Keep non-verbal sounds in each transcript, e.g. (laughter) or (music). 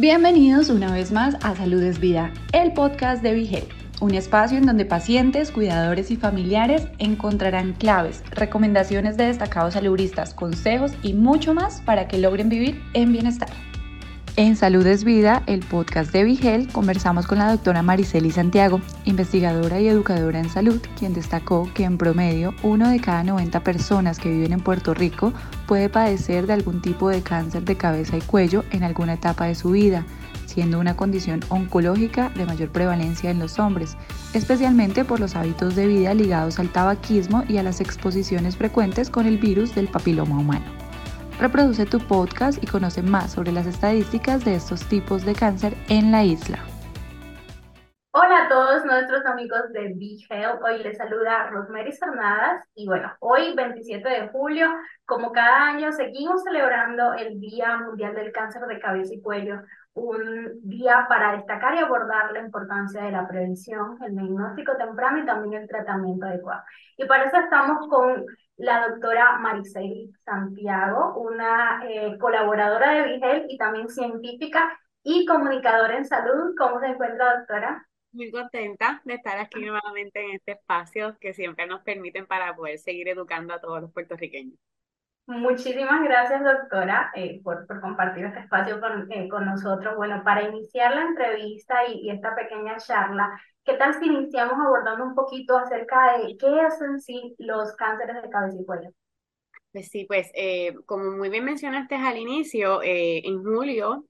Bienvenidos una vez más a Salud es Vida, el podcast de Vigel, un espacio en donde pacientes, cuidadores y familiares encontrarán claves, recomendaciones de destacados saludistas, consejos y mucho más para que logren vivir en bienestar. En Salud es Vida, el podcast de Vigel, conversamos con la doctora Mariceli Santiago, investigadora y educadora en salud, quien destacó que en promedio uno de cada 90 personas que viven en Puerto Rico puede padecer de algún tipo de cáncer de cabeza y cuello en alguna etapa de su vida, siendo una condición oncológica de mayor prevalencia en los hombres, especialmente por los hábitos de vida ligados al tabaquismo y a las exposiciones frecuentes con el virus del papiloma humano. Reproduce tu podcast y conoce más sobre las estadísticas de estos tipos de cáncer en la isla. Hola a todos nuestros amigos de Be Health. Hoy les saluda Rosemary Cernadas y bueno, hoy 27 de julio, como cada año, seguimos celebrando el Día Mundial del Cáncer de Cabeza y Cuello, un día para destacar y abordar la importancia de la prevención, el diagnóstico temprano y también el tratamiento adecuado. Y para eso estamos con la doctora Maricel Santiago, una eh, colaboradora de Vigel y también científica y comunicadora en salud. ¿Cómo se encuentra, doctora? Muy contenta de estar aquí nuevamente en este espacio que siempre nos permiten para poder seguir educando a todos los puertorriqueños. Muchísimas gracias, doctora, eh, por, por, compartir este espacio con, eh, con, nosotros. Bueno, para iniciar la entrevista y, esta pequeña charla, ¿qué tal si iniciamos abordando un poquito acerca de qué hacen sí los cánceres de cabeza y cuello? Pues sí, pues eh, como muy bien mencionaste al inicio, en julio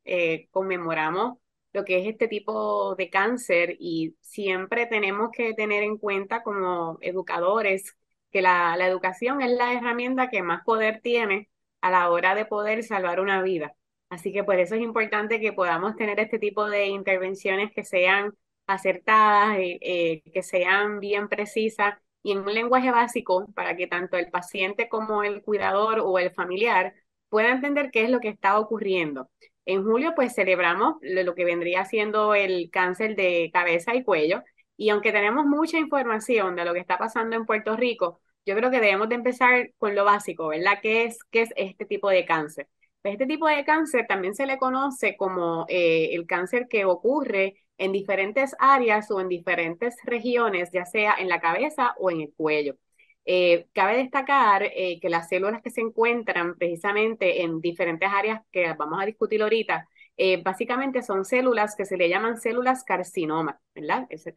conmemoramos lo que es este tipo de cáncer y siempre tenemos que tener en cuenta como educadores que la, la educación es la herramienta que más poder tiene a la hora de poder salvar una vida. Así que por eso es importante que podamos tener este tipo de intervenciones que sean acertadas, eh, eh, que sean bien precisas y en un lenguaje básico para que tanto el paciente como el cuidador o el familiar puedan entender qué es lo que está ocurriendo. En julio pues celebramos lo que vendría siendo el cáncer de cabeza y cuello y aunque tenemos mucha información de lo que está pasando en Puerto Rico, yo creo que debemos de empezar con lo básico, ¿verdad? ¿Qué es, qué es este tipo de cáncer? Pues este tipo de cáncer también se le conoce como eh, el cáncer que ocurre en diferentes áreas o en diferentes regiones, ya sea en la cabeza o en el cuello. Eh, cabe destacar eh, que las células que se encuentran precisamente en diferentes áreas que vamos a discutir ahorita, eh, básicamente son células que se le llaman células carcinoma, ¿verdad? Ese,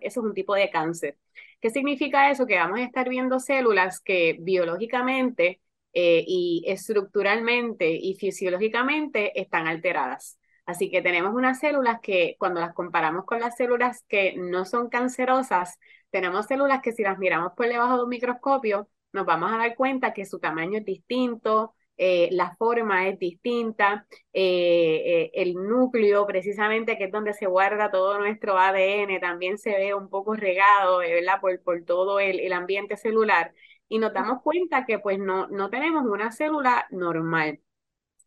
es un tipo de cáncer. ¿Qué significa eso? Que vamos a estar viendo células que biológicamente eh, y estructuralmente y fisiológicamente están alteradas. Así que tenemos unas células que cuando las comparamos con las células que no son cancerosas, tenemos células que si las miramos por debajo de un microscopio, nos vamos a dar cuenta que su tamaño es distinto, eh, la forma es distinta, eh, eh, el núcleo precisamente que es donde se guarda todo nuestro ADN también se ve un poco regado, ¿verdad? Por, por todo el, el, ambiente celular y nos damos cuenta que pues no, no tenemos una célula normal.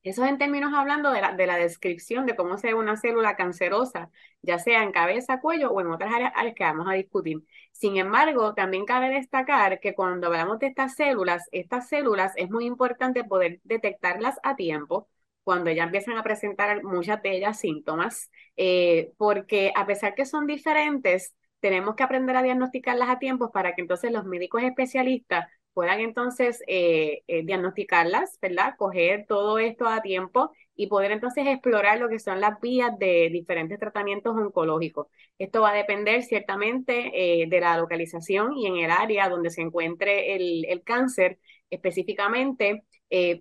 Eso es en términos hablando de la, de la descripción de cómo se ve una célula cancerosa, ya sea en cabeza, cuello o en otras áreas, áreas que vamos a discutir. Sin embargo, también cabe destacar que cuando hablamos de estas células, estas células es muy importante poder detectarlas a tiempo cuando ya empiezan a presentar muchas de ellas síntomas, eh, porque a pesar que son diferentes, tenemos que aprender a diagnosticarlas a tiempo para que entonces los médicos especialistas puedan entonces eh, eh, diagnosticarlas, ¿verdad? Coger todo esto a tiempo y poder entonces explorar lo que son las vías de diferentes tratamientos oncológicos. Esto va a depender ciertamente eh, de la localización y en el área donde se encuentre el, cáncer específicamente,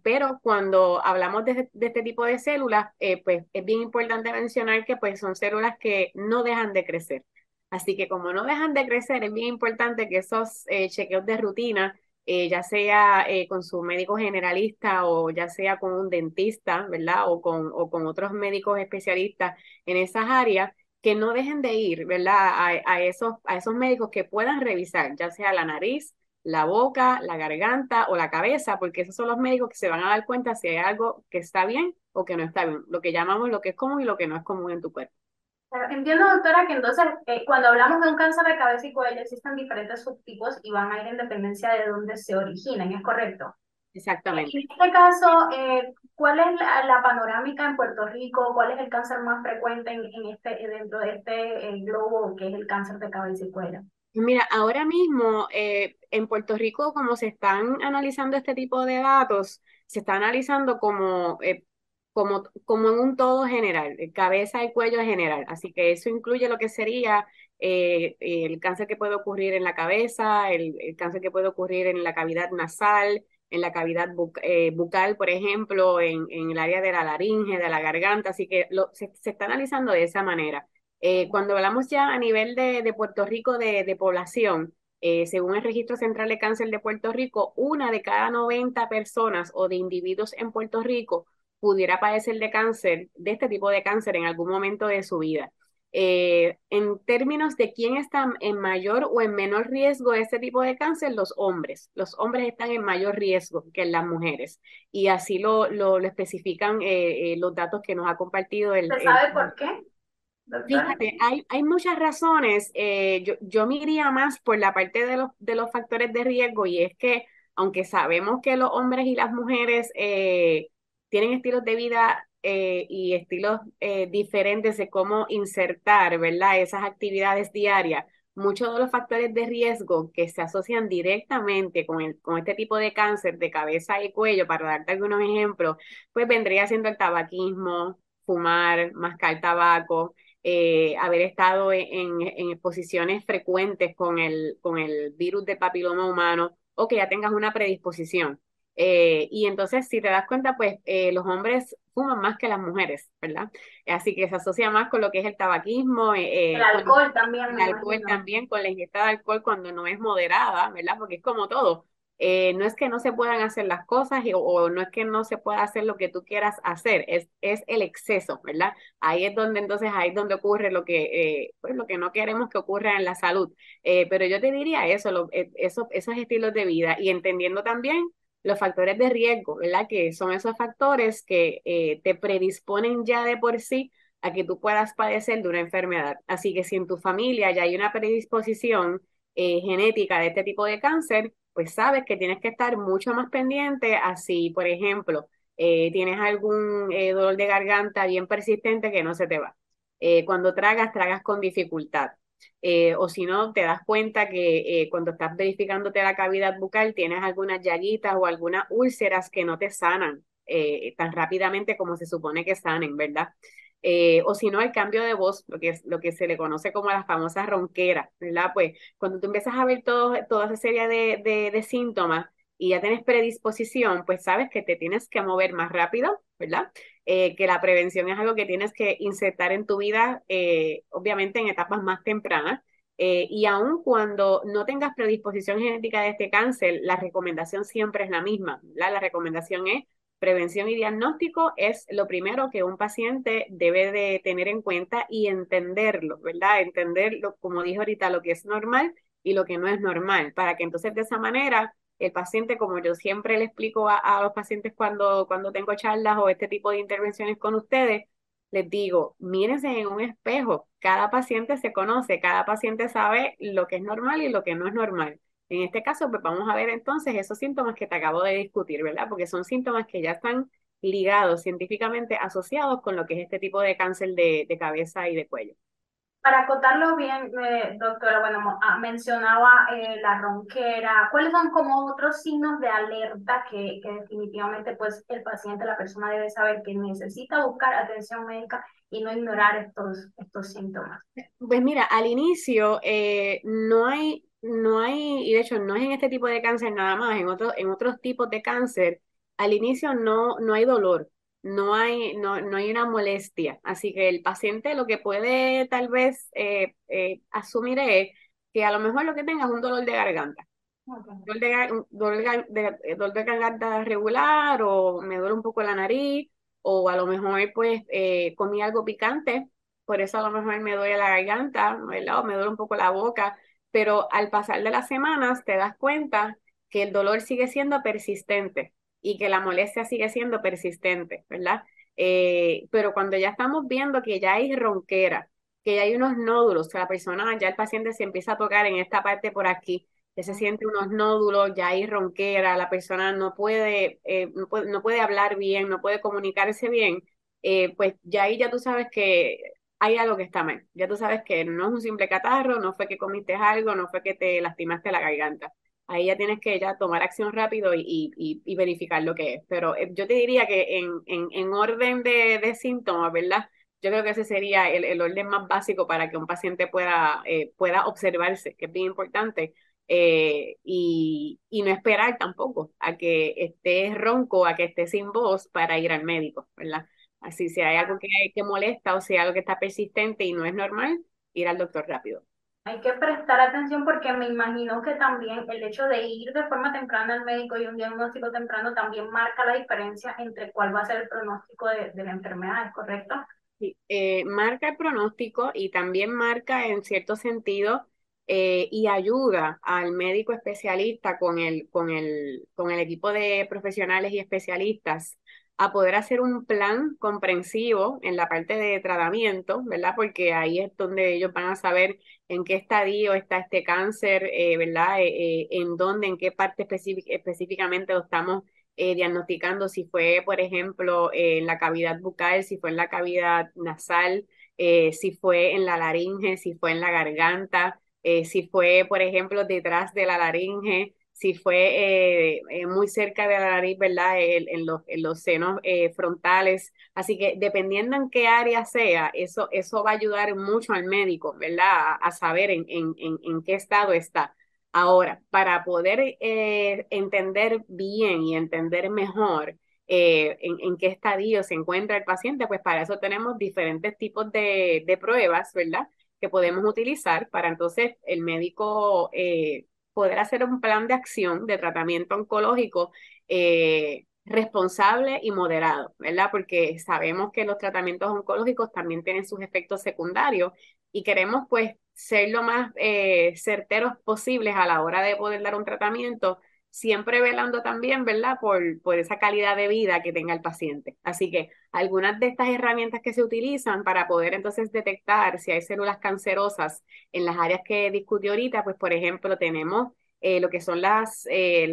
pero cuando hablamos de, de, este tipo de células, pues es bien importante mencionar que pues son células que no dejan de crecer. Así que como no dejan de crecer, es bien importante que esos chequeos de rutina eh, ya sea eh, con su médico generalista o ya sea con un dentista, ¿verdad? O con, o con otros médicos especialistas en esas áreas, que no dejen de ir, ¿verdad? A, a, esos, a esos médicos que puedan revisar, ya sea la nariz, la boca, la garganta o la cabeza, porque esos son los médicos que se van a dar cuenta si hay algo que está bien o que no está bien, lo que llamamos lo que es común y lo que no es común en tu cuerpo. Entiendo, doctora, que entonces eh, cuando hablamos de un cáncer de cabeza y cuello existen diferentes subtipos y van a ir en dependencia de dónde se originan, ¿es correcto? Exactamente. En este caso, eh, ¿cuál es la, panorámica en Puerto Rico? ¿Cuál es el cáncer más frecuente en, este, dentro de este eh, globo que es el cáncer de cabeza y cuello? Mira, ahora mismo eh, en Puerto Rico, como se están analizando este tipo de datos, se está analizando como, como, como en un todo general, cabeza y cuello general. Así que eso incluye lo que sería el cáncer que puede ocurrir en la cabeza, el, el cáncer que puede ocurrir en la cavidad nasal, en la cavidad eh, bucal, por ejemplo, en, en, el área de la laringe, de la garganta, así que lo, se, está analizando de esa manera. Eh, cuando hablamos ya a nivel de, de Puerto Rico de, de población, eh, según el Registro Central de Cáncer de Puerto Rico, una de cada 90 personas o de individuos en Puerto Rico pudiera padecer de cáncer, de este tipo de cáncer en algún momento de su vida. Eh, en términos de quién está en mayor o en menor riesgo de este tipo de cáncer, los hombres. Los hombres están en mayor riesgo que las mujeres. Y así lo, lo, especifican eh, eh, los datos que nos ha compartido el... ¿Se sabe por qué? Fíjate, hay, hay muchas razones. yo, yo me iría más por la parte de los, de los factores de riesgo y es que, aunque sabemos que los hombres y las mujeres tienen estilos de vida eh, y estilos eh, diferentes de cómo insertar, ¿verdad? Esas actividades diarias. Muchos de los factores de riesgo que se asocian directamente con, el, con este tipo de cáncer de cabeza y cuello, para darte algunos ejemplos, pues vendría siendo el tabaquismo, fumar, mascar tabaco, eh, haber estado en, en, exposiciones frecuentes con el, con el virus del papiloma humano o que ya tengas una predisposición. Eh, y entonces, si te das cuenta, pues eh, los hombres fuman más que las mujeres, ¿verdad? Así que se asocia más con lo que es el tabaquismo. Eh, el alcohol también. El alcohol también, con la ingesta de alcohol cuando no es moderada, ¿verdad? Porque es como todo. no es que no se puedan hacer las cosas o, no es que no se pueda hacer lo que tú quieras hacer, es, es el exceso, ¿verdad? Ahí es donde entonces, ahí es donde ocurre lo que, pues lo que no queremos que ocurra en la salud. pero yo te diría eso, lo, eso, esos estilos de vida y entendiendo también los factores de riesgo, ¿verdad? Que son esos factores que eh, te predisponen ya de por sí a que tú puedas padecer de una enfermedad. Así que si en tu familia ya hay una predisposición eh, genética de este tipo de cáncer, pues sabes que tienes que estar mucho más pendiente así, por ejemplo, eh, tienes algún dolor de garganta bien persistente que no se te va. cuando tragas, tragas con dificultad. Eh, o si no, te das cuenta que eh, cuando estás verificándote la cavidad bucal tienes algunas llaguitas o algunas úlceras que no te sanan eh, tan rápidamente como se supone que sanen, ¿verdad? o si no, el cambio de voz, lo que, es, lo que se le conoce como las famosas ronqueras, ¿verdad? Pues cuando tú empiezas a ver todo, toda esa serie de, de, de síntomas, y ya tienes predisposición, pues sabes que te tienes que mover más rápido, ¿verdad? Eh, que la prevención es algo que tienes que insertar en tu vida, eh, obviamente en etapas más tempranas. Eh, y aun cuando no tengas predisposición genética de este cáncer, la recomendación siempre es la misma. La recomendación es prevención y diagnóstico es lo primero que un paciente debe de tener en cuenta y entenderlo, ¿verdad? Entenderlo, como dijo ahorita, lo que es normal y lo que no es normal, para que entonces de esa manera el paciente, como yo siempre le explico a, los pacientes cuando, cuando tengo charlas o este tipo de intervenciones con ustedes, les digo, mírense en un espejo, cada paciente se conoce, cada paciente sabe lo que es normal y lo que no es normal. En este caso, pues vamos a ver entonces esos síntomas que te acabo de discutir, ¿verdad? Porque son síntomas que ya están ligados científicamente asociados con lo que es este tipo de cáncer de cabeza y de cuello. Para acotarlo bien, eh, doctora, bueno, ah, mencionaba eh, la ronquera. ¿Cuáles son como otros signos de alerta que, que, definitivamente pues el paciente, la persona debe saber que necesita buscar atención médica y no ignorar estos, estos síntomas? Pues mira, al inicio eh, no hay, no hay, y de hecho no es en este tipo de cáncer nada más, en, otros en otros tipos de cáncer, al inicio no, no hay dolor no hay, no, no hay una molestia. Así que el paciente lo que puede tal vez eh, eh, asumir es que a lo mejor lo que tenga es un dolor de garganta. Dolor, de, dolor, de, eh, dolor, de, garganta regular o me duele un poco la nariz o a lo mejor pues comí algo picante, por eso a lo mejor me duele la garganta, o me duele un poco la boca, pero al pasar de las semanas te das cuenta que el dolor sigue siendo persistente y que la molestia sigue siendo persistente, ¿verdad? Eh, pero cuando ya estamos viendo que ya hay ronquera, que ya hay unos nódulos, que la persona, ya el paciente se empieza a tocar en esta parte por aquí, ya se siente unos nódulos, ya hay ronquera, la persona no puede, eh, no puede, no puede hablar bien, no puede comunicarse bien, eh, pues ya ahí ya tú sabes que hay algo que está mal. Ya tú sabes que no es un simple catarro, no fue que comiste algo, no fue que te lastimaste la garganta. Ahí ya tienes que ya tomar acción rápido y, y, verificar lo que es. Pero eh, yo te diría que en, en, en orden de, de, síntomas, ¿verdad? Yo creo que ese sería el, el orden más básico para que un paciente pueda, eh, pueda observarse, que es bien importante. Eh, y, y, no esperar tampoco a que esté ronco, a que esté sin voz para ir al médico, ¿verdad? Así, si hay algo que, que molesta o si hay algo que está persistente y no es normal, ir al doctor rápido. Hay que prestar atención porque me imagino que también el hecho de ir de forma temprana al médico y un diagnóstico temprano también marca la diferencia entre cuál va a ser el pronóstico de, de la enfermedad, ¿es correcto? Sí, eh, marca el pronóstico y también marca en cierto sentido eh, y ayuda al médico especialista con el, con, el, con el equipo de profesionales y especialistas a poder hacer un plan comprensivo en la parte de tratamiento, ¿verdad? Porque ahí es donde ellos van a saber en qué estadio está este cáncer, eh, ¿verdad? Eh, eh, en dónde, en qué parte específicamente lo estamos diagnosticando, si fue, por ejemplo, en la cavidad bucal, si fue en la cavidad nasal, si fue en la laringe, si fue en la garganta, si fue, por ejemplo, detrás de la laringe, si fue eh, eh, muy cerca de la nariz, ¿verdad? En, los, en los senos eh, frontales. Así que dependiendo en qué área sea, eso, eso va a ayudar mucho al médico, ¿verdad? A, saber en, en, qué estado está. Ahora, para poder entender bien y entender mejor en, en, qué estadio se encuentra el paciente, pues para eso tenemos diferentes tipos de, de pruebas, ¿verdad? Que podemos utilizar para entonces el médico poder hacer un plan de acción de tratamiento oncológico eh, responsable y moderado, ¿verdad? Porque sabemos que los tratamientos oncológicos también tienen sus efectos secundarios y queremos pues ser lo más eh, certeros posibles a la hora de poder dar un tratamiento siempre velando también, ¿verdad? Por, por esa calidad de vida que tenga el paciente. Así que algunas de estas herramientas que se utilizan para poder entonces detectar si hay células cancerosas en las áreas que discutí ahorita, pues por ejemplo tenemos eh, lo que son las, eh,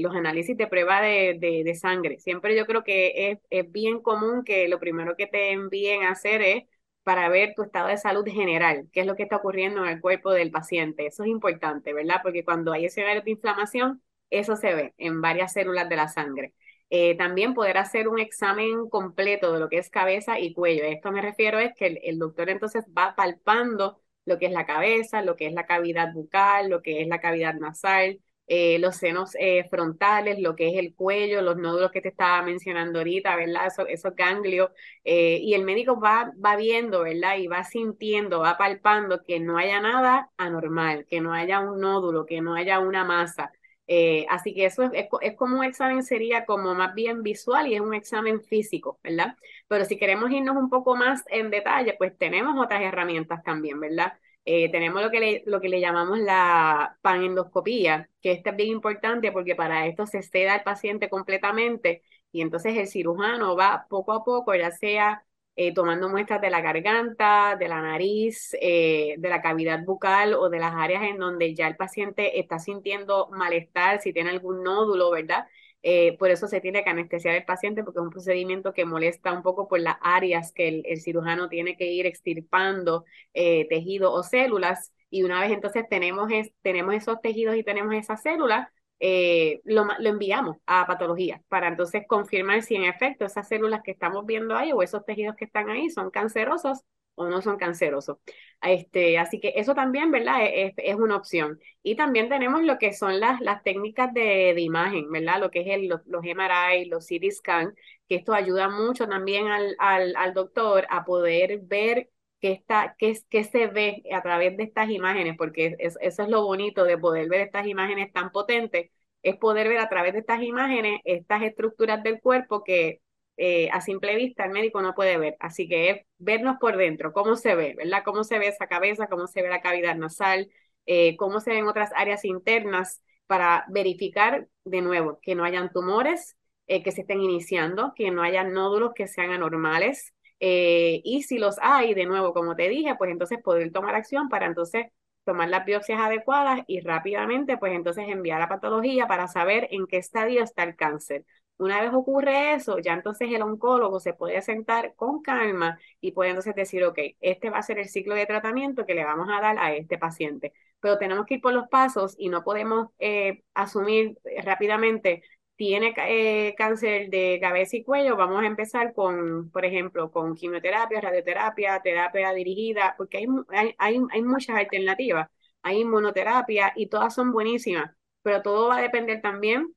los análisis de prueba de, de, sangre. Siempre yo creo que es, es bien común que lo primero que te envíen a hacer es para ver tu estado de salud general, qué es lo que está ocurriendo en el cuerpo del paciente. Eso es importante, ¿verdad? Porque cuando hay escenarios de inflamación, eso se ve en varias células de la sangre. Eh, también poder hacer un examen completo de lo que es cabeza y cuello. Esto me refiero es que el, doctor entonces va palpando lo que es la cabeza, lo que es la cavidad bucal, lo que es la cavidad nasal, eh, los senos eh, frontales, lo que es el cuello, los nódulos que te estaba mencionando ahorita, ¿verdad? Esos, esos ganglios. y el médico va, va viendo, ¿verdad? Y va sintiendo, va palpando que no haya nada anormal, que no haya un nódulo, que no haya una masa. Eh, así que eso es, es, como un examen, sería como más bien visual y es un examen físico, ¿verdad? Pero si queremos irnos un poco más en detalle, pues tenemos otras herramientas también, ¿verdad? Eh, tenemos lo que, le, lo que le llamamos la panendoscopía, que esta es bien importante porque para esto se seda al paciente completamente y entonces el cirujano va poco a poco, ya sea eh, tomando muestras de la garganta, de la nariz, eh, de la cavidad bucal o de las áreas en donde ya el paciente está sintiendo malestar, si tiene algún nódulo, ¿verdad? Eh, por eso se tiene que anestesiar el paciente porque es un procedimiento que molesta un poco por las áreas que el, cirujano tiene que ir extirpando tejido o células. Y una vez entonces tenemos, tenemos esos tejidos y tenemos esas células, eh, lo, enviamos a patología para entonces confirmar si en efecto esas células que estamos viendo ahí o esos tejidos que están ahí son cancerosos o no son cancerosos. Este, así que eso también, ¿verdad? Es, es, una opción. Y también tenemos lo que son las, las técnicas de, de imagen, ¿verdad? Lo que es el, los, los, MRI, los CT scan, que esto ayuda mucho también al, al, al doctor a poder ver qué, está, qué, qué se ve a través de estas imágenes, porque eso es lo bonito de poder ver estas imágenes tan potentes, es poder ver a través de estas imágenes estas estructuras del cuerpo que eh, a simple vista el médico no puede ver. Así que es vernos por dentro, cómo se ve, ¿verdad? Cómo se ve esa cabeza, cómo se ve la cavidad nasal, eh, cómo se ven otras áreas internas para verificar de nuevo que no hayan tumores eh, que se estén iniciando, que no haya nódulos que sean anormales, eh, y si los hay, de nuevo, como te dije, pues entonces poder tomar acción para entonces tomar las biopsias adecuadas y rápidamente, pues entonces enviar la patología para saber en qué estadio está el cáncer. Una vez ocurre eso, ya entonces el oncólogo se puede sentar con calma y puede entonces decir, ok, este va a ser el ciclo de tratamiento que le vamos a dar a este paciente. Pero tenemos que ir por los pasos y no podemos eh, asumir rápidamente, tiene eh, cáncer de cabeza y cuello, vamos a empezar con, por ejemplo, con quimioterapia, radioterapia, terapia dirigida, porque hay, hay, hay, hay muchas alternativas. Hay inmunoterapia y todas son buenísimas, pero todo va a depender también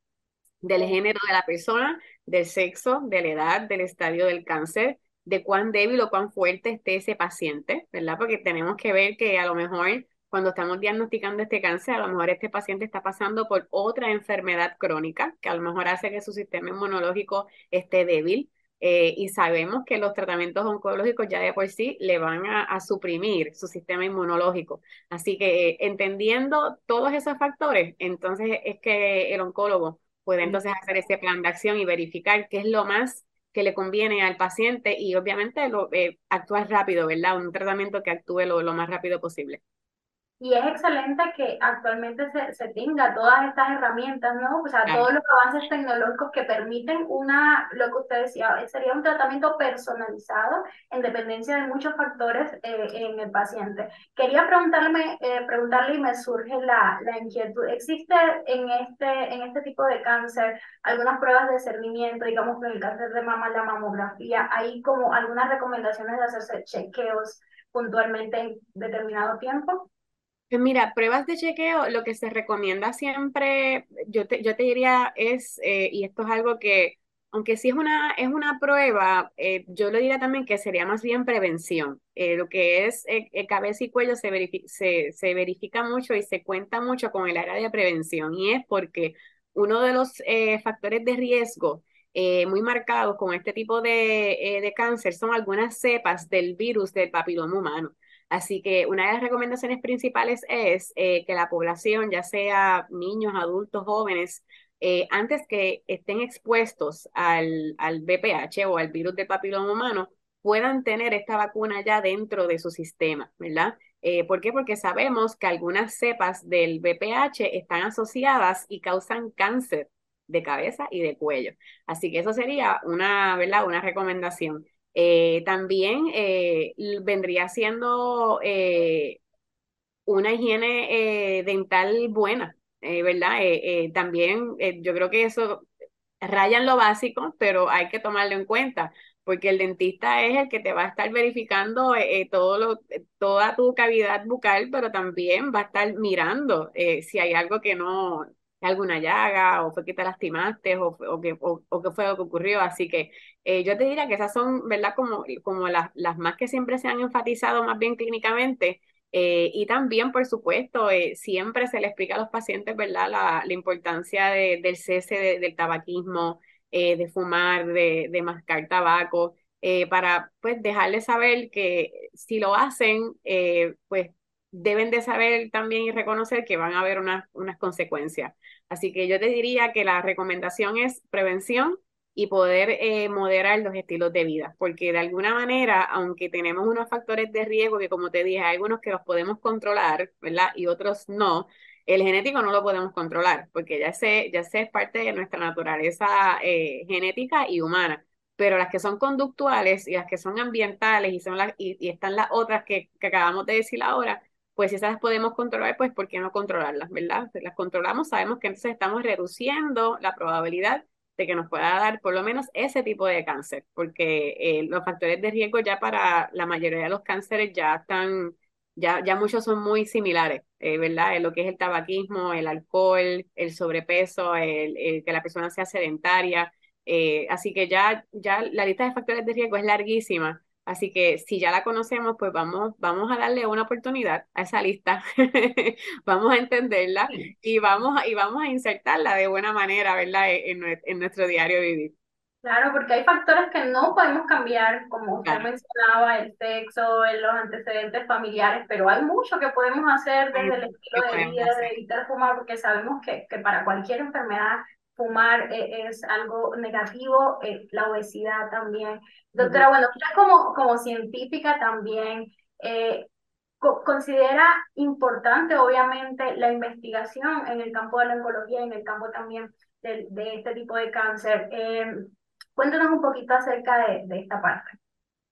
del género de la persona, del sexo, de la edad, del estadio del cáncer, de cuán débil o cuán fuerte esté ese paciente, ¿verdad? Porque tenemos que ver que a lo mejor cuando estamos diagnosticando este cáncer, a lo mejor este paciente está pasando por otra enfermedad crónica que a lo mejor hace que su sistema inmunológico esté débil. Eh, y sabemos que los tratamientos oncológicos ya de por sí le van a, suprimir su sistema inmunológico. Así que entendiendo todos esos factores, entonces es que el oncólogo puede entonces hacer ese plan de acción y verificar qué es lo más que le conviene al paciente y obviamente lo, eh, actuar rápido, ¿verdad? Un tratamiento que actúe lo más rápido posible. Y es excelente que actualmente se, se tenga todas estas herramientas, ¿no? O sea, todos los avances tecnológicos que permiten una, lo que usted decía, sería un tratamiento personalizado en dependencia de muchos factores eh, en el paciente. Quería preguntarme, eh, preguntarle y me surge la, la inquietud, ¿existe en este, en este tipo de cáncer algunas pruebas de cernimiento, digamos, en el cáncer de mama, la mamografía, hay como algunas recomendaciones de hacerse chequeos puntualmente en determinado tiempo? Mira, pruebas de chequeo, lo que se recomienda siempre, yo te, yo te diría es, eh, y esto es algo que, aunque sí es una, es una prueba, eh, yo le diría también que sería más bien prevención. Eh, lo que es cabeza y cuello se, se, se, verifica mucho y se cuenta mucho con el área de prevención, y es porque uno de los factores de riesgo muy marcados con este tipo de, de cáncer son algunas cepas del virus del papiloma humano. Así que una de las recomendaciones principales es eh, que la población, ya sea niños, adultos, jóvenes, eh, antes que estén expuestos al, al BPH o al virus del papiloma humano, puedan tener esta vacuna ya dentro de su sistema, ¿verdad? Eh, ¿Por qué? Porque sabemos que algunas cepas del BPH están asociadas y causan cáncer de cabeza y de cuello. Así que eso sería una, ¿verdad? Una recomendación. Eh, también eh, vendría siendo eh, una higiene dental buena, ¿verdad? también yo creo que eso raya en lo básico, pero hay que tomarlo en cuenta, porque el dentista es el que te va a estar verificando todo lo, toda tu cavidad bucal, pero también va a estar mirando si hay algo que no, alguna llaga o fue que te lastimaste o, o, que, o, qué fue lo que ocurrió. Así que eh, yo te diría que esas son, ¿verdad? Como, como las, las más que siempre se han enfatizado más bien clínicamente. Eh, y también, por supuesto, eh, siempre se le explica a los pacientes, ¿verdad? La, la importancia de, del cese del tabaquismo, de fumar, de, de mascar tabaco, para pues dejarles saber que si lo hacen, pues deben de saber también y reconocer que van a haber unas, unas consecuencias. Así que yo te diría que la recomendación es prevención y poder eh, moderar los estilos de vida, porque de alguna manera, aunque tenemos unos factores de riesgo que como te dije, hay algunos que los podemos controlar, ¿verdad? Y otros no, el genético no lo podemos controlar, porque ya sé, ya sé es parte de nuestra naturaleza eh, genética y humana pero las que son conductuales y las que son ambientales y son las y están las otras que, que, acabamos de decir ahora, pues si esas podemos controlar, pues ¿por qué no controlarlas, verdad? Las controlamos, sabemos que entonces estamos reduciendo la probabilidad de que nos pueda dar por lo menos ese tipo de cáncer, porque eh, los factores de riesgo ya para la mayoría de los cánceres ya están, ya, ya muchos son muy similares, eh, ¿verdad? En lo que es el tabaquismo, el alcohol, el sobrepeso, el, que la persona sea sedentaria. Eh, así que ya, ya la lista de factores de riesgo es larguísima Así que si ya la conocemos, pues vamos, vamos a darle una oportunidad a esa lista, (laughs) vamos a entenderla y vamos, y vamos a insertarla de buena manera, ¿verdad? E, en, nuestro diario vivir. Claro, porque hay factores que no podemos cambiar, como usted mencionaba, el sexo, los antecedentes familiares, pero hay mucho que podemos hacer desde el estilo de vida, de evitar fumar, porque sabemos que, que para cualquier enfermedad fumar eh, es algo negativo, eh, la obesidad también. Doctora, bueno, usted como, como científica también, eh, considera importante, obviamente, la investigación en el campo de la oncología y en el campo también de, este tipo de cáncer. Eh, cuéntanos un poquito acerca de, de esta parte.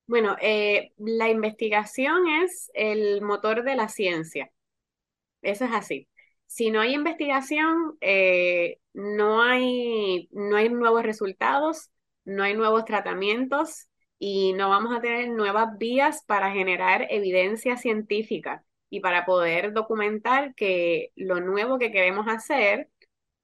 Bueno, eh, la investigación es el motor de la ciencia. Eso es así. Si no hay investigación, eh, no hay, no hay nuevos resultados, no hay nuevos tratamientos y no vamos a tener nuevas vías para generar evidencia científica y para poder documentar que lo nuevo que queremos hacer,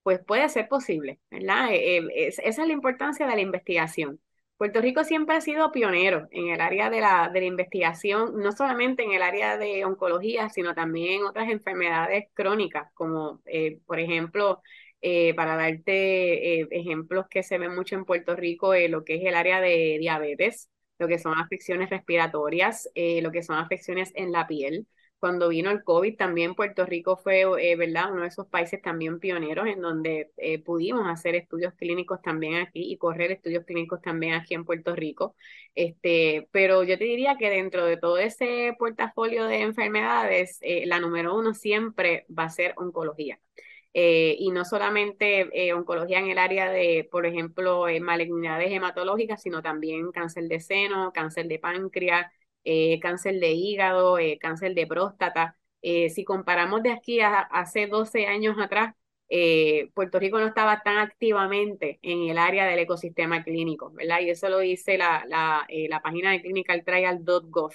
pues puede ser posible, ¿verdad? Eh, esa es la importancia de la investigación. Puerto Rico siempre ha sido pionero en el área de la, de la investigación, no solamente en el área de oncología, sino también en otras enfermedades crónicas, como eh, por ejemplo, eh, para darte eh, ejemplos que se ven mucho en Puerto Rico, lo que es el área de diabetes, lo que son afecciones respiratorias, lo que son afecciones en la piel, cuando vino el COVID, también Puerto Rico fue, eh, ¿verdad?, uno de esos países también pioneros en donde eh, pudimos hacer estudios clínicos también aquí y correr estudios clínicos también aquí en Puerto Rico. Este, pero yo te diría que dentro de todo ese portafolio de enfermedades, eh, la número uno siempre va a ser oncología. y no solamente oncología en el área de, por ejemplo, malignidades hematológicas, sino también cáncer de seno, cáncer de páncreas, eh, cáncer de hígado, eh, cáncer de próstata. Eh, si comparamos de aquí a hace 12 años atrás, Puerto Rico no estaba tan activamente en el área del ecosistema clínico, ¿verdad? Y eso lo dice la, la, la página de clinicaltrial.gov.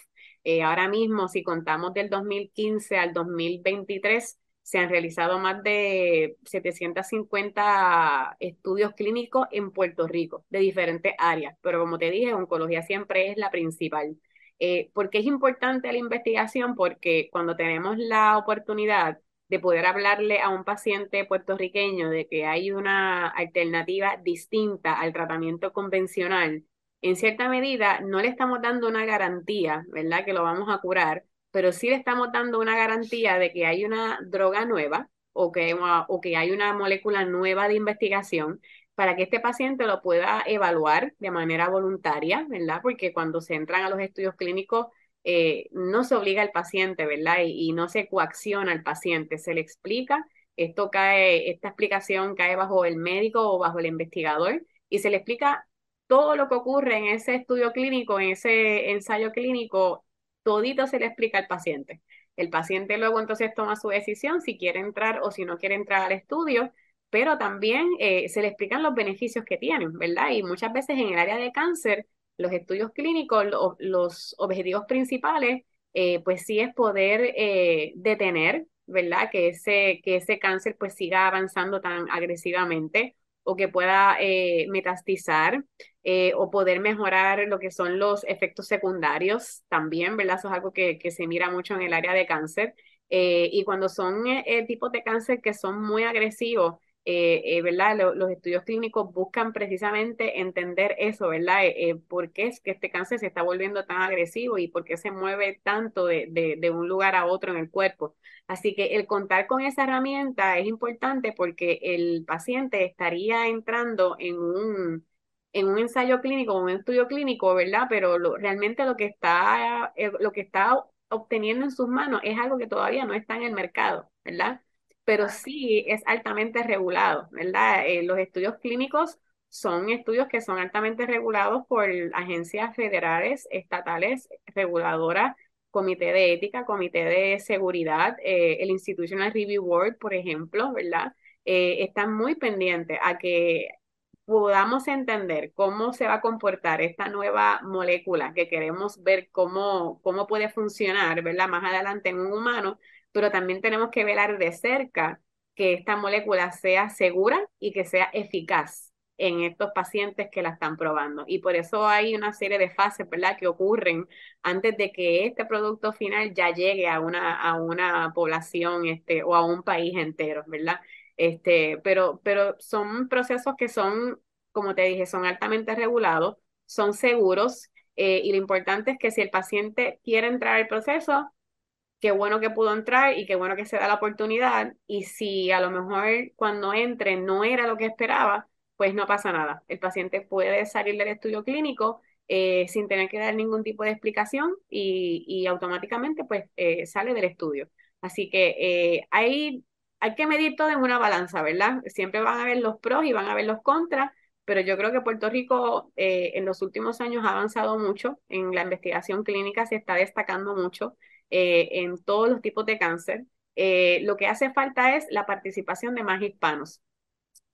ahora mismo, si contamos del 2015 al 2023, se han realizado más de 750 estudios clínicos en Puerto Rico, de diferentes áreas, pero como te dije, oncología siempre es la principal. Eh, ¿Por qué es importante la investigación? Porque cuando tenemos la oportunidad de poder hablarle a un paciente puertorriqueño de que hay una alternativa distinta al tratamiento convencional, en cierta medida no le estamos dando una garantía, ¿verdad? Que lo vamos a curar, pero sí le estamos dando una garantía de que hay una droga nueva o que, o que hay una molécula nueva de investigación para que este paciente lo pueda evaluar de manera voluntaria, ¿verdad? Porque cuando se entran a los estudios clínicos, eh, no se obliga al paciente, ¿verdad? Y, no se coacciona al paciente, se le explica, esto cae, esta explicación cae bajo el médico o bajo el investigador y se le explica todo lo que ocurre en ese estudio clínico, en ese ensayo clínico, todito se le explica al paciente. El paciente luego entonces toma su decisión si quiere entrar o si no quiere entrar al estudio pero también eh, se le explican los beneficios que tienen, ¿verdad? Y muchas veces en el área de cáncer, los estudios clínicos, los objetivos principales, eh, pues sí es poder eh, detener, ¿verdad? Que ese, que ese cáncer pues siga avanzando tan agresivamente o que pueda metastizar o poder mejorar lo que son los efectos secundarios también, ¿verdad? Eso es algo que, que se mira mucho en el área de cáncer. y cuando son tipos de cáncer que son muy agresivos, eh, eh, ¿verdad? los estudios clínicos buscan precisamente entender eso, ¿verdad? Eh, ¿Por qué es que este cáncer se está volviendo tan agresivo y por qué se mueve tanto de, de, un lugar a otro en el cuerpo? Así que el contar con esa herramienta es importante porque el paciente estaría entrando en un, en un ensayo clínico, un estudio clínico, ¿verdad? Pero realmente lo que está, lo que está obteniendo en sus manos es algo que todavía no está en el mercado, ¿verdad? Pero sí es altamente regulado, ¿verdad? Eh, los estudios clínicos son estudios que son altamente regulados por agencias federales, estatales, reguladoras, comité de ética, comité de seguridad, eh, el Institutional Review Board, por ejemplo, ¿verdad? Eh, están muy pendientes a que podamos entender cómo se va a comportar esta nueva molécula que queremos ver cómo, cómo puede funcionar, ¿verdad? Más adelante en un humano, pero también tenemos que velar de cerca que esta molécula sea segura y que sea eficaz en estos pacientes que la están probando. Y por eso hay una serie de fases, ¿verdad?, que ocurren antes de que este producto final ya llegue a una, a una población este, o a un país entero, ¿verdad? Este, pero, pero son procesos que son, como te dije, son altamente regulados, son seguros, eh, y lo importante es que si el paciente quiere entrar al proceso, qué bueno que pudo entrar y qué bueno que se da la oportunidad. Y si a lo mejor cuando entre no era lo que esperaba, pues no pasa nada. El paciente puede salir del estudio clínico eh, sin tener que dar ningún tipo de explicación y, y automáticamente pues eh, sale del estudio. Así que eh, hay, hay que medir todo en una balanza, ¿verdad? Siempre van a ver los pros y van a ver los contras, pero yo creo que Puerto Rico en los últimos años ha avanzado mucho en la investigación clínica, se está destacando mucho en todos los tipos de cáncer. lo que hace falta es la participación de más hispanos.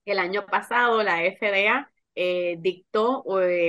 El año pasado la FDA eh, dictó eh,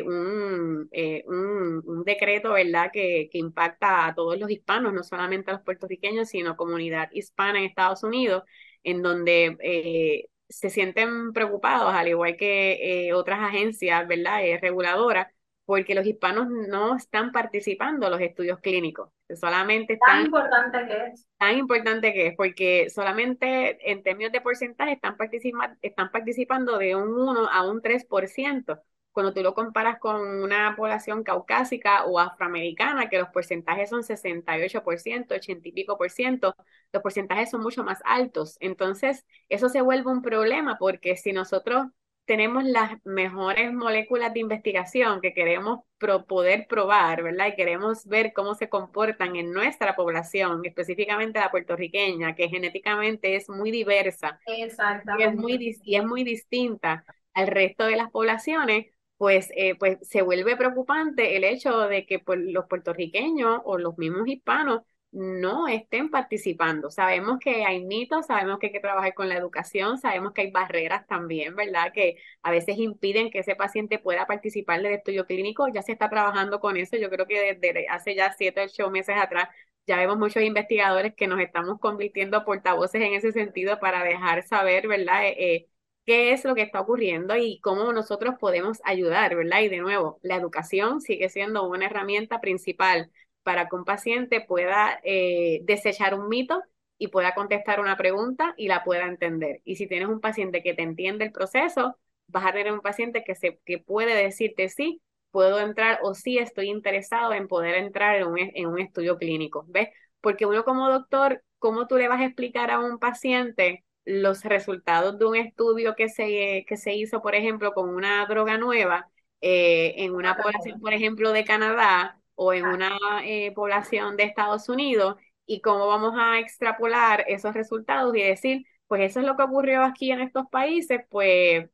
eh, un, un, decreto, ¿verdad?, que, que, impacta a todos los hispanos, no solamente a los puertorriqueños, sino comunidad hispana en Estados Unidos, en donde se sienten preocupados, al igual que otras agencias, ¿verdad?, reguladoras, porque los hispanos no están participando en los estudios clínicos. Solamente están, tan importante que es. Tan importante que es, porque solamente en términos de porcentaje están, participa están participando de un 1 a un 3%. Cuando tú lo comparas con una población caucásica o afroamericana, que los porcentajes son 68%, 80 y pico por ciento, los porcentajes son mucho más altos. Entonces, eso se vuelve un problema porque si nosotros tenemos las mejores moléculas de investigación que queremos poder probar, ¿verdad? Y queremos ver cómo se comportan en nuestra población, específicamente la puertorriqueña, que genéticamente es muy diversa. Exactamente. Y es muy, y es muy distinta al resto de las poblaciones, pues, eh, pues se vuelve preocupante el hecho de que pues, los puertorriqueños o los mismos hispanos no estén participando. Sabemos que hay mitos, sabemos que hay que trabajar con la educación, sabemos que hay barreras también, ¿verdad? Que a veces impiden que ese paciente pueda participar del estudio clínico. Ya se está trabajando con eso. Yo creo que desde hace ya siete o ocho meses atrás ya vemos muchos investigadores que nos estamos convirtiendo portavoces en ese sentido para dejar saber, ¿verdad? Eh, qué es lo que está ocurriendo y cómo nosotros podemos ayudar, ¿verdad? Y de nuevo, la educación sigue siendo una herramienta principal para que un paciente pueda eh, desechar un mito y pueda contestar una pregunta y la pueda entender. Y si tienes un paciente que te entiende el proceso, vas a tener un paciente que, se, que puede decirte sí, puedo entrar o sí estoy interesado en poder entrar en un, en un estudio clínico. ¿Ves? Porque uno como doctor, ¿cómo tú le vas a explicar a un paciente los resultados de un estudio que se, que se hizo, por ejemplo, con una droga nueva eh, en una población, por ejemplo, de Canadá, o en una eh, población de Estados Unidos y cómo vamos a extrapolar esos resultados y decir, pues eso es lo que ocurrió aquí en estos países, pues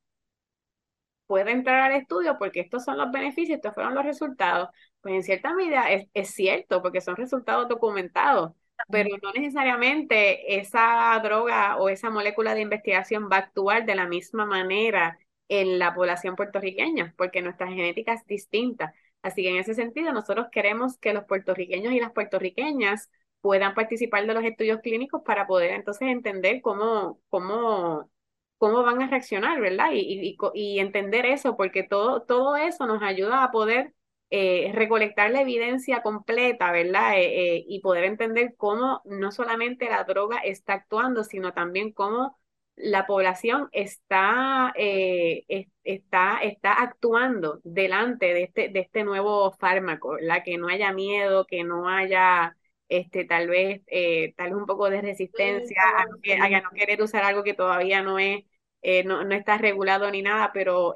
puede entrar al estudio porque estos son los beneficios, estos fueron los resultados. Pues en cierta medida es, es cierto porque son resultados documentados, pero no necesariamente esa droga o esa molécula de investigación va a actuar de la misma manera en la población puertorriqueña, porque nuestra genética es distinta. Así que en ese sentido, nosotros queremos que los puertorriqueños y las puertorriqueñas puedan participar de los estudios clínicos para poder entonces entender cómo, cómo, cómo van a reaccionar, ¿verdad? Y, y, entender eso, porque todo, todo eso nos ayuda a poder eh, recolectar la evidencia completa, ¿verdad? Eh, eh, y poder entender cómo no solamente la droga está actuando, sino también cómo la población está, eh, está, está actuando delante de este, de este nuevo fármaco, la que no haya miedo, que no haya este, tal vez, eh, tal vez un poco de resistencia a, no querer usar algo que todavía no es, eh, no, no, está regulado ni nada, pero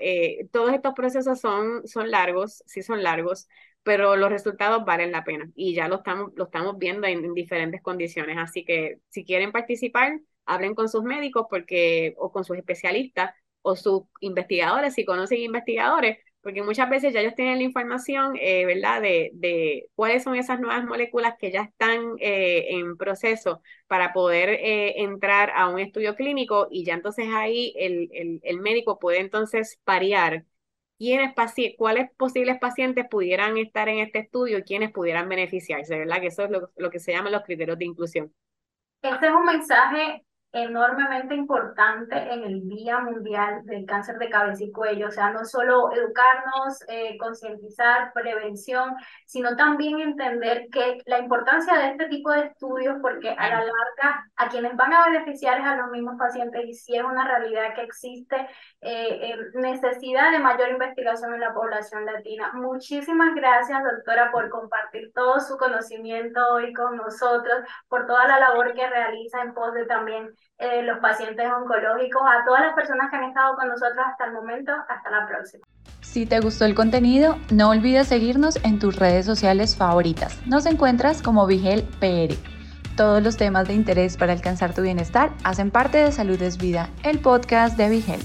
todos estos procesos son, son largos, sí son largos, pero los resultados valen la pena y ya lo estamos, estamos viendo en diferentes condiciones. Así que si quieren participar, hablen con sus médicos porque, o con sus especialistas o sus investigadores, si conocen investigadores, porque muchas veces ya ellos tienen la información, eh, ¿verdad?, de, de, cuáles son esas nuevas moléculas que ya están eh, en proceso para poder eh, entrar a un estudio clínico y ya entonces ahí el, el, el médico puede entonces parear quiénes cuáles posibles pacientes pudieran estar en este estudio y quiénes pudieran beneficiarse, ¿verdad? Que eso es lo, lo que se llama los criterios de inclusión. Este es un mensaje enormemente importante en el Día Mundial del Cáncer de Cabeza y Cuello. O sea, no solo educarnos, eh, concientizar, prevención, sino también entender que la importancia de este tipo de estudios, porque a la larga a quienes van a beneficiar es a los mismos pacientes y si es una realidad que existe eh, eh, necesidad de mayor investigación en la población latina. Muchísimas gracias, doctora, por compartir todo su conocimiento hoy con nosotros, por toda la labor que realiza en pos de también eh, los pacientes oncológicos, a todas las personas que han estado con nosotros hasta el momento. Hasta la próxima. Si te gustó el contenido, no olvides seguirnos en tus redes sociales favoritas. Nos encuentras como Vigel PR. Todos los temas de interés para alcanzar tu bienestar hacen parte de Salud es Vida, el podcast de Vigel.